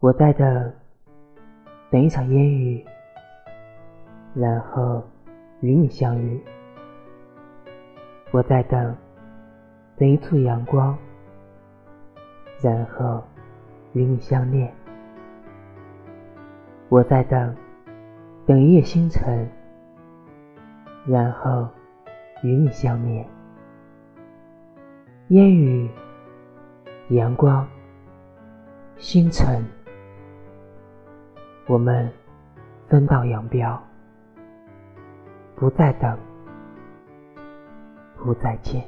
我在等，等一场烟雨，然后与你相遇。我在等，等一簇阳光，然后与你相恋。我在等，等一夜星辰，然后与你相恋。烟雨、阳光、星辰。我们分道扬镳，不再等，不再见。